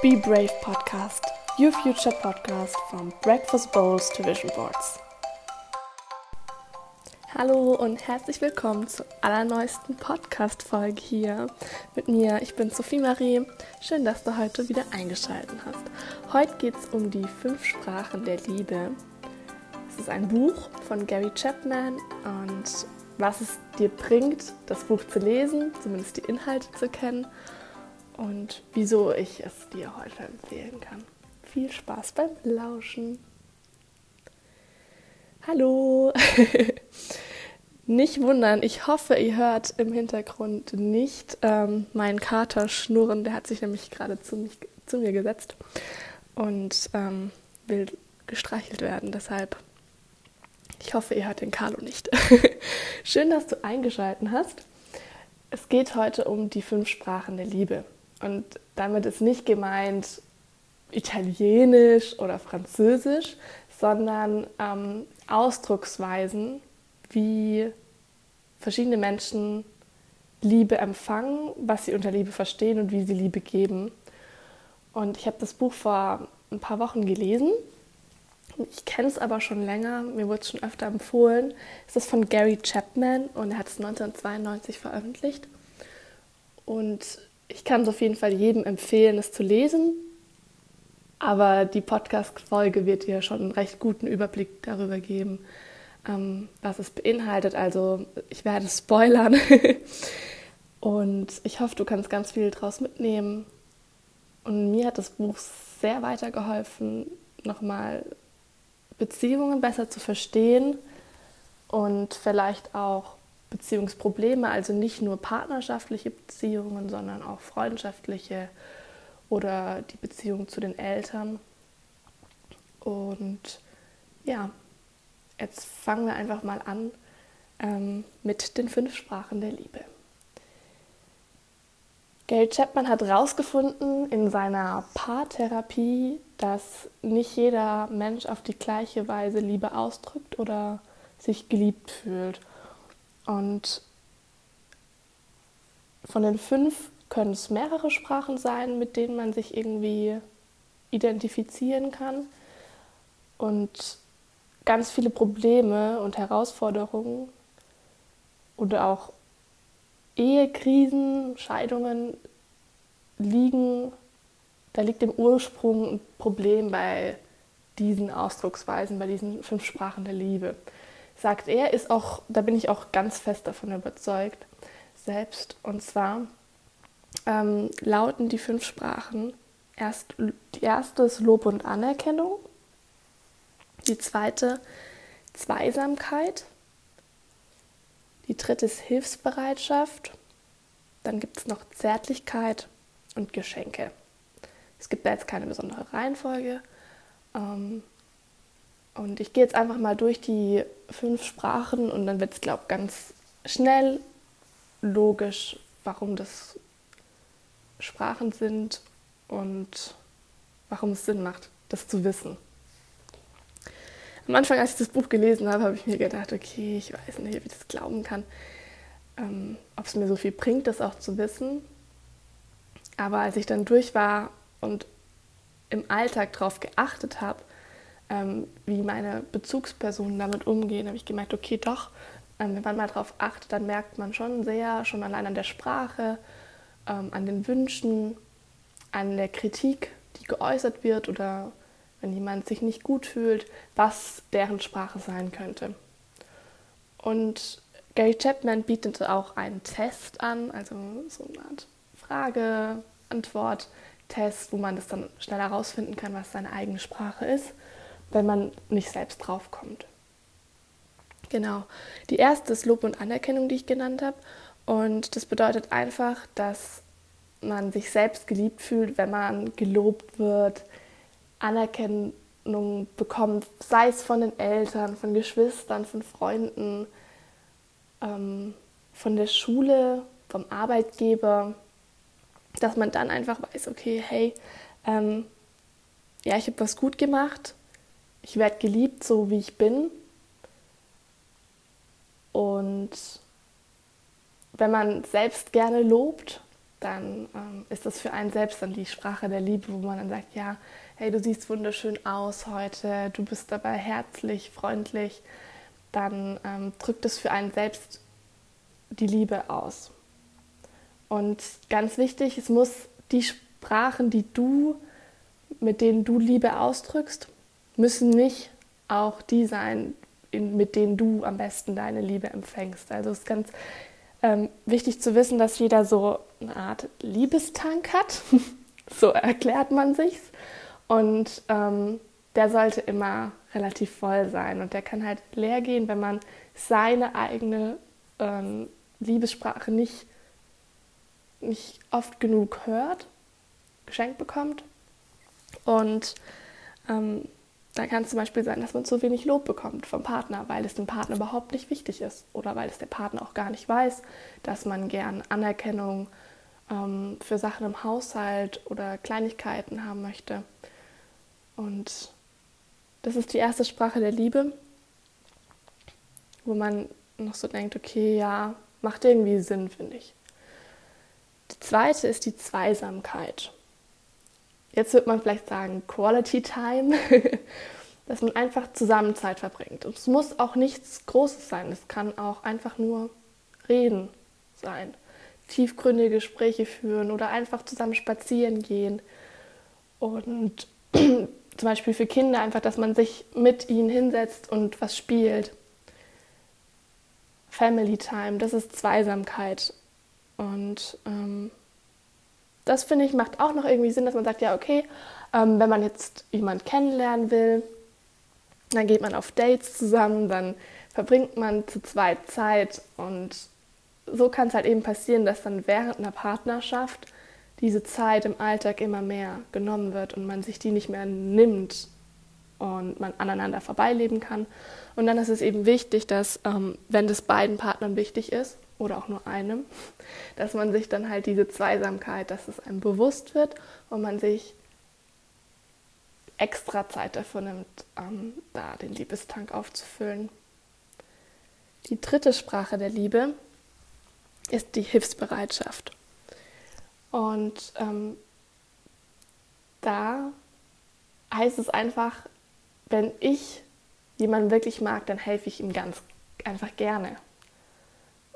Be Brave Podcast, your future podcast from Breakfast Bowls to Vision Boards. Hallo und herzlich willkommen zur allerneuesten Podcast-Folge hier mit mir. Ich bin Sophie Marie. Schön, dass du heute wieder eingeschaltet hast. Heute geht es um die fünf Sprachen der Liebe. Es ist ein Buch von Gary Chapman und was es dir bringt, das Buch zu lesen, zumindest die Inhalte zu kennen und wieso ich es dir heute empfehlen kann. Viel Spaß beim Lauschen. Hallo! nicht wundern, ich hoffe, ihr hört im Hintergrund nicht ähm, meinen Kater schnurren. Der hat sich nämlich gerade zu, zu mir gesetzt und ähm, will gestreichelt werden. Deshalb, ich hoffe, ihr hört den Carlo nicht. Schön, dass du eingeschaltet hast. Es geht heute um die fünf Sprachen der Liebe. Und damit ist nicht gemeint Italienisch oder Französisch, sondern ähm, Ausdrucksweisen, wie verschiedene Menschen Liebe empfangen, was sie unter Liebe verstehen und wie sie Liebe geben. Und ich habe das Buch vor ein paar Wochen gelesen. Ich kenne es aber schon länger, mir wurde es schon öfter empfohlen. Es ist von Gary Chapman und er hat es 1992 veröffentlicht. Und ich kann es auf jeden Fall jedem empfehlen, es zu lesen. Aber die Podcast-Folge wird dir schon einen recht guten Überblick darüber geben, ähm, was es beinhaltet. Also ich werde spoilern. Und ich hoffe, du kannst ganz viel daraus mitnehmen. Und mir hat das Buch sehr weitergeholfen, nochmal Beziehungen besser zu verstehen und vielleicht auch Beziehungsprobleme, also nicht nur partnerschaftliche Beziehungen, sondern auch freundschaftliche oder die Beziehung zu den Eltern. Und ja, jetzt fangen wir einfach mal an ähm, mit den fünf Sprachen der Liebe. Gary Chapman hat herausgefunden in seiner Paartherapie, dass nicht jeder Mensch auf die gleiche Weise Liebe ausdrückt oder sich geliebt fühlt. Und von den fünf können es mehrere Sprachen sein, mit denen man sich irgendwie identifizieren kann. Und ganz viele Probleme und Herausforderungen oder auch Ehekrisen, Scheidungen liegen, da liegt im Ursprung ein Problem bei diesen Ausdrucksweisen, bei diesen fünf Sprachen der Liebe sagt er, ist auch, da bin ich auch ganz fest davon überzeugt, selbst. Und zwar ähm, lauten die fünf Sprachen erst, die erste ist Lob und Anerkennung, die zweite Zweisamkeit, die dritte ist Hilfsbereitschaft, dann gibt es noch Zärtlichkeit und Geschenke. Es gibt da jetzt keine besondere Reihenfolge. Ähm, und ich gehe jetzt einfach mal durch die fünf Sprachen und dann wird es, glaube ich, ganz schnell logisch, warum das Sprachen sind und warum es Sinn macht, das zu wissen. Am Anfang, als ich das Buch gelesen habe, habe ich mir gedacht, okay, ich weiß nicht, ob ich das glauben kann, ähm, ob es mir so viel bringt, das auch zu wissen. Aber als ich dann durch war und im Alltag darauf geachtet habe, ähm, wie meine Bezugspersonen damit umgehen, habe ich gemerkt, okay, doch, ähm, wenn man mal darauf achtet, dann merkt man schon sehr, schon allein an der Sprache, ähm, an den Wünschen, an der Kritik, die geäußert wird oder wenn jemand sich nicht gut fühlt, was deren Sprache sein könnte. Und Gary Chapman bietet auch einen Test an, also so eine Art Frage, Antwort, Test, wo man das dann schnell herausfinden kann, was seine eigene Sprache ist wenn man nicht selbst draufkommt. Genau. Die erste ist Lob und Anerkennung, die ich genannt habe. Und das bedeutet einfach, dass man sich selbst geliebt fühlt, wenn man gelobt wird, Anerkennung bekommt, sei es von den Eltern, von Geschwistern, von Freunden, ähm, von der Schule, vom Arbeitgeber, dass man dann einfach weiß, okay, hey, ähm, ja, ich habe was gut gemacht ich werde geliebt, so wie ich bin. Und wenn man selbst gerne lobt, dann ähm, ist das für einen selbst dann die Sprache der Liebe, wo man dann sagt, ja, hey, du siehst wunderschön aus heute, du bist dabei herzlich, freundlich, dann ähm, drückt es für einen selbst die Liebe aus. Und ganz wichtig, es muss die Sprachen, die du, mit denen du Liebe ausdrückst, müssen nicht auch die sein, in, mit denen du am besten deine Liebe empfängst. Also es ist ganz ähm, wichtig zu wissen, dass jeder so eine Art Liebestank hat. so erklärt man sich's. Und ähm, der sollte immer relativ voll sein. Und der kann halt leer gehen, wenn man seine eigene ähm, Liebessprache nicht, nicht oft genug hört, geschenkt bekommt. Und ähm, da kann es zum Beispiel sein, dass man zu wenig Lob bekommt vom Partner, weil es dem Partner überhaupt nicht wichtig ist oder weil es der Partner auch gar nicht weiß, dass man gern Anerkennung ähm, für Sachen im Haushalt oder Kleinigkeiten haben möchte. Und das ist die erste Sprache der Liebe, wo man noch so denkt, okay, ja, macht irgendwie Sinn, finde ich. Die zweite ist die Zweisamkeit. Jetzt wird man vielleicht sagen, Quality Time, dass man einfach zusammen Zeit verbringt. Und es muss auch nichts Großes sein, es kann auch einfach nur Reden sein, tiefgründige Gespräche führen oder einfach zusammen spazieren gehen. Und zum Beispiel für Kinder einfach, dass man sich mit ihnen hinsetzt und was spielt. Family Time, das ist Zweisamkeit. Und ähm, das finde ich macht auch noch irgendwie Sinn, dass man sagt, ja, okay, ähm, wenn man jetzt jemanden kennenlernen will, dann geht man auf Dates zusammen, dann verbringt man zu zweit Zeit und so kann es halt eben passieren, dass dann während einer Partnerschaft diese Zeit im Alltag immer mehr genommen wird und man sich die nicht mehr nimmt und man aneinander vorbeileben kann. Und dann ist es eben wichtig, dass, ähm, wenn das beiden Partnern wichtig ist, oder auch nur einem, dass man sich dann halt diese Zweisamkeit, dass es einem bewusst wird und man sich extra Zeit dafür nimmt, ähm, da den Liebestank aufzufüllen. Die dritte Sprache der Liebe ist die Hilfsbereitschaft. Und ähm, da heißt es einfach, wenn ich jemanden wirklich mag, dann helfe ich ihm ganz einfach gerne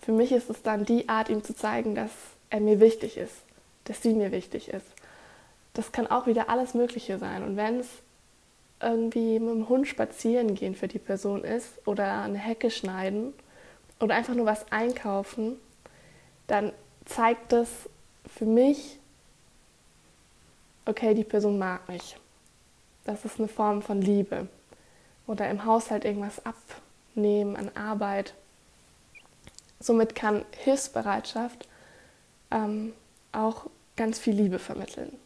für mich ist es dann die Art, ihm zu zeigen, dass er mir wichtig ist, dass sie mir wichtig ist. Das kann auch wieder alles Mögliche sein. Und wenn es irgendwie mit dem Hund spazieren gehen für die Person ist oder eine Hecke schneiden oder einfach nur was einkaufen, dann zeigt das für mich, okay, die Person mag mich. Das ist eine Form von Liebe. Oder im Haushalt irgendwas abnehmen an Arbeit Somit kann Hilfsbereitschaft ähm, auch ganz viel Liebe vermitteln,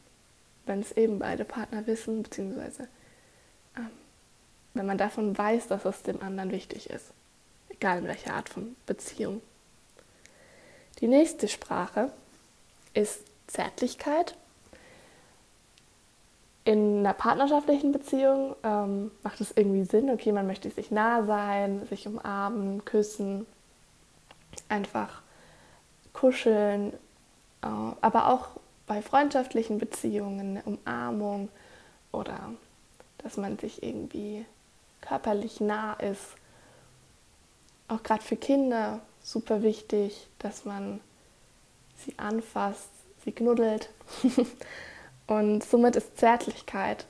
wenn es eben beide Partner wissen, beziehungsweise ähm, wenn man davon weiß, dass es dem anderen wichtig ist, egal in welcher Art von Beziehung. Die nächste Sprache ist Zärtlichkeit. In einer partnerschaftlichen Beziehung ähm, macht es irgendwie Sinn, okay, man möchte sich nah sein, sich umarmen, küssen, einfach kuscheln, äh, aber auch bei freundschaftlichen Beziehungen, eine Umarmung oder dass man sich irgendwie körperlich nah ist. Auch gerade für Kinder super wichtig, dass man sie anfasst, sie knuddelt. Und somit ist Zärtlichkeit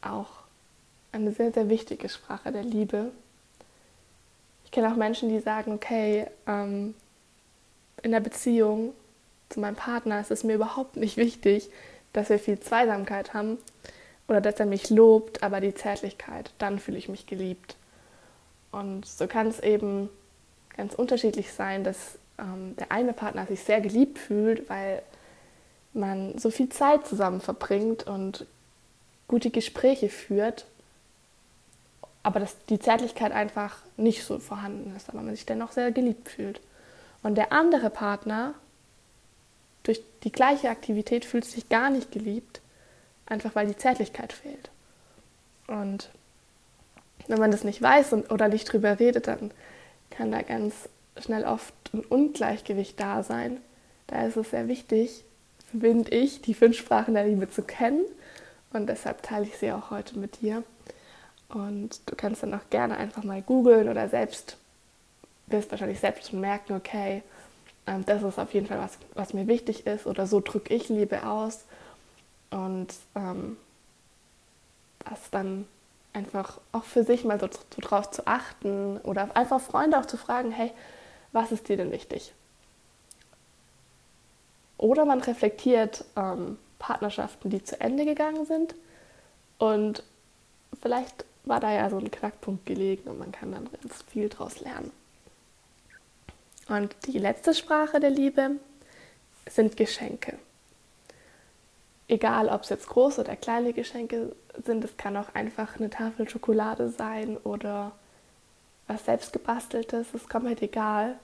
auch eine sehr, sehr wichtige Sprache der Liebe kenne auch Menschen, die sagen, okay, ähm, in der Beziehung zu meinem Partner ist es mir überhaupt nicht wichtig, dass wir viel Zweisamkeit haben oder dass er mich lobt, aber die Zärtlichkeit, dann fühle ich mich geliebt. Und so kann es eben ganz unterschiedlich sein, dass ähm, der eine Partner sich sehr geliebt fühlt, weil man so viel Zeit zusammen verbringt und gute Gespräche führt aber dass die Zärtlichkeit einfach nicht so vorhanden ist, aber man sich dennoch sehr geliebt fühlt. Und der andere Partner durch die gleiche Aktivität fühlt sich gar nicht geliebt, einfach weil die Zärtlichkeit fehlt. Und wenn man das nicht weiß und, oder nicht drüber redet, dann kann da ganz schnell oft ein Ungleichgewicht da sein, Da ist es sehr wichtig, finde ich, die fünf Sprachen der Liebe zu kennen. Und deshalb teile ich sie auch heute mit dir. Und du kannst dann auch gerne einfach mal googeln oder selbst, wirst wahrscheinlich selbst schon merken, okay, ähm, das ist auf jeden Fall was, was mir wichtig ist oder so drücke ich Liebe aus. Und ähm, das dann einfach auch für sich mal so, so drauf zu achten oder einfach Freunde auch zu fragen, hey, was ist dir denn wichtig? Oder man reflektiert ähm, Partnerschaften, die zu Ende gegangen sind und vielleicht war da ja so ein Knackpunkt gelegen und man kann dann ganz viel daraus lernen. Und die letzte Sprache der Liebe sind Geschenke. Egal, ob es jetzt große oder kleine Geschenke sind, es kann auch einfach eine Tafel Schokolade sein oder was selbst gebasteltes, es kommt halt egal.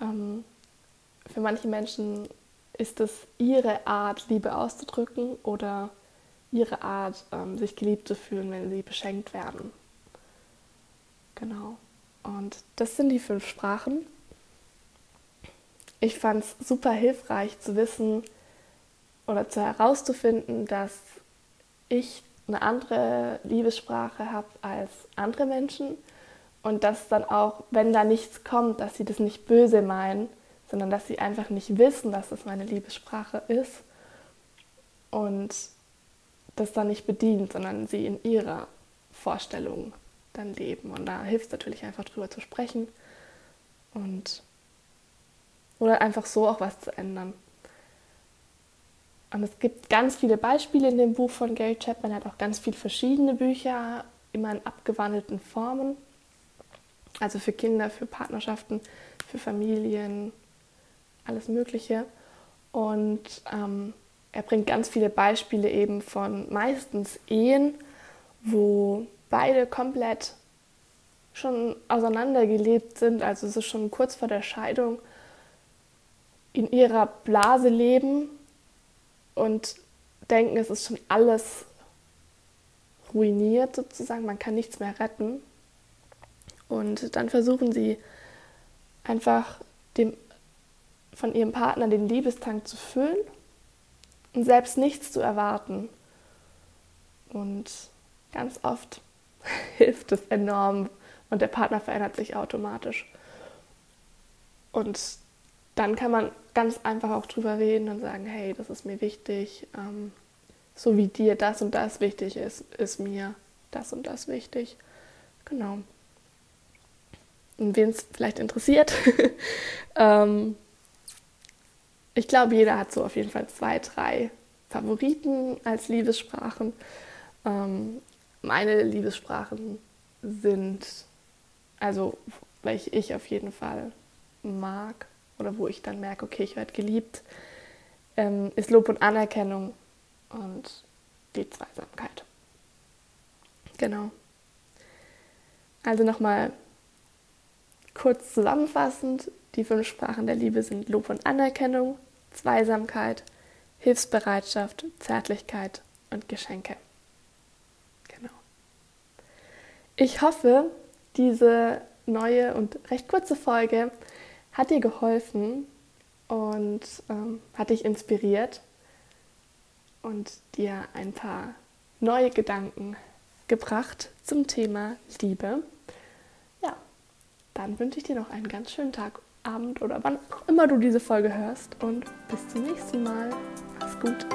Ähm, für manche Menschen ist es ihre Art, Liebe auszudrücken oder ihre Art, ähm, sich geliebt zu fühlen, wenn sie beschenkt werden. Genau. Und das sind die fünf Sprachen. Ich fand es super hilfreich zu wissen oder zu herauszufinden, dass ich eine andere Liebessprache habe als andere Menschen und dass dann auch, wenn da nichts kommt, dass sie das nicht böse meinen, sondern dass sie einfach nicht wissen, dass das meine Liebessprache ist und das dann nicht bedient, sondern sie in ihrer Vorstellung dann leben. Und da hilft es natürlich einfach drüber zu sprechen und oder einfach so auch was zu ändern. Und es gibt ganz viele Beispiele in dem Buch von Gary Chapman. Er hat auch ganz viele verschiedene Bücher, immer in abgewandelten Formen. Also für Kinder, für Partnerschaften, für Familien, alles Mögliche. Und ähm, er bringt ganz viele Beispiele eben von meistens Ehen, wo beide komplett schon auseinandergelebt sind, also es ist schon kurz vor der Scheidung, in ihrer Blase leben und denken, es ist schon alles ruiniert sozusagen, man kann nichts mehr retten. Und dann versuchen sie einfach dem von ihrem Partner den Liebestank zu füllen und selbst nichts zu erwarten. Und ganz oft hilft es enorm und der Partner verändert sich automatisch. Und dann kann man ganz einfach auch drüber reden und sagen, hey, das ist mir wichtig, ähm, so wie dir das und das wichtig ist, ist mir das und das wichtig. Genau. Und wen es vielleicht interessiert, ähm, ich glaube, jeder hat so auf jeden Fall zwei, drei Favoriten als Liebessprachen. Ähm, meine Liebessprachen sind, also welche ich auf jeden Fall mag oder wo ich dann merke, okay, ich werde geliebt, ähm, ist Lob und Anerkennung und die Zweisamkeit. Genau. Also nochmal kurz zusammenfassend, die fünf Sprachen der Liebe sind Lob und Anerkennung, Zweisamkeit, Hilfsbereitschaft, Zärtlichkeit und Geschenke. Genau. Ich hoffe, diese neue und recht kurze Folge hat dir geholfen und ähm, hat dich inspiriert und dir ein paar neue Gedanken gebracht zum Thema Liebe. Ja, dann wünsche ich dir noch einen ganz schönen Tag Abend oder wann auch immer du diese Folge hörst. Und bis zum nächsten Mal. Mach's gut.